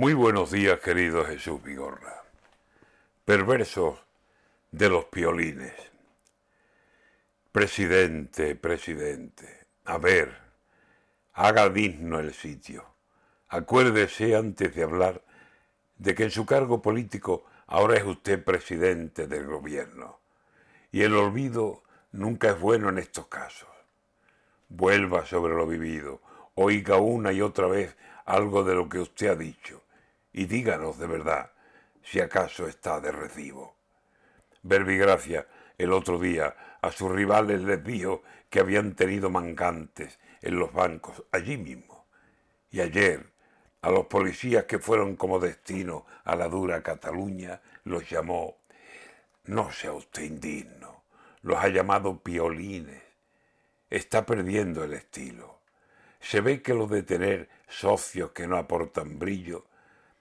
Muy buenos días, querido Jesús Vigorra. Perversos de los piolines. Presidente, presidente, a ver, haga digno el sitio. Acuérdese antes de hablar de que en su cargo político ahora es usted presidente del gobierno. Y el olvido nunca es bueno en estos casos. Vuelva sobre lo vivido, oiga una y otra vez algo de lo que usted ha dicho y díganos de verdad si acaso está de recibo. Verbigracia el otro día a sus rivales les dijo que habían tenido mangantes en los bancos allí mismo. Y ayer a los policías que fueron como destino a la dura Cataluña los llamó, no sea usted indigno, los ha llamado piolines. Está perdiendo el estilo. Se ve que lo de tener socios que no aportan brillo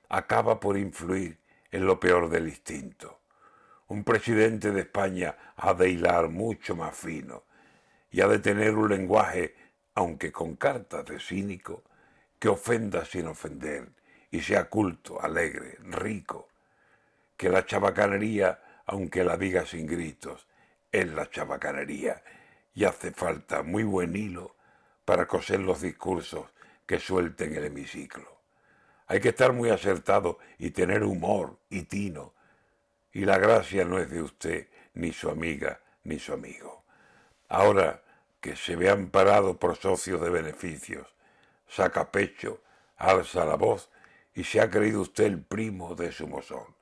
acaba por influir en lo peor del instinto. Un presidente de España ha de hilar mucho más fino y ha de tener un lenguaje, aunque con cartas de cínico, que ofenda sin ofender y sea culto, alegre, rico. Que la chabacanería, aunque la diga sin gritos, es la chabacanería y hace falta muy buen hilo para coser los discursos que suelten el hemiciclo. Hay que estar muy acertado y tener humor y tino. Y la gracia no es de usted, ni su amiga, ni su amigo. Ahora que se ve amparado por socios de beneficios, saca pecho, alza la voz y se ha creído usted el primo de su mozón.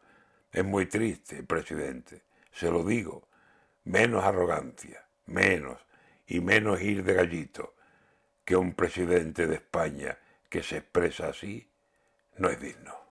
Es muy triste, presidente, se lo digo. Menos arrogancia, menos y menos ir de gallito que un presidente de España que se expresa así no es digno.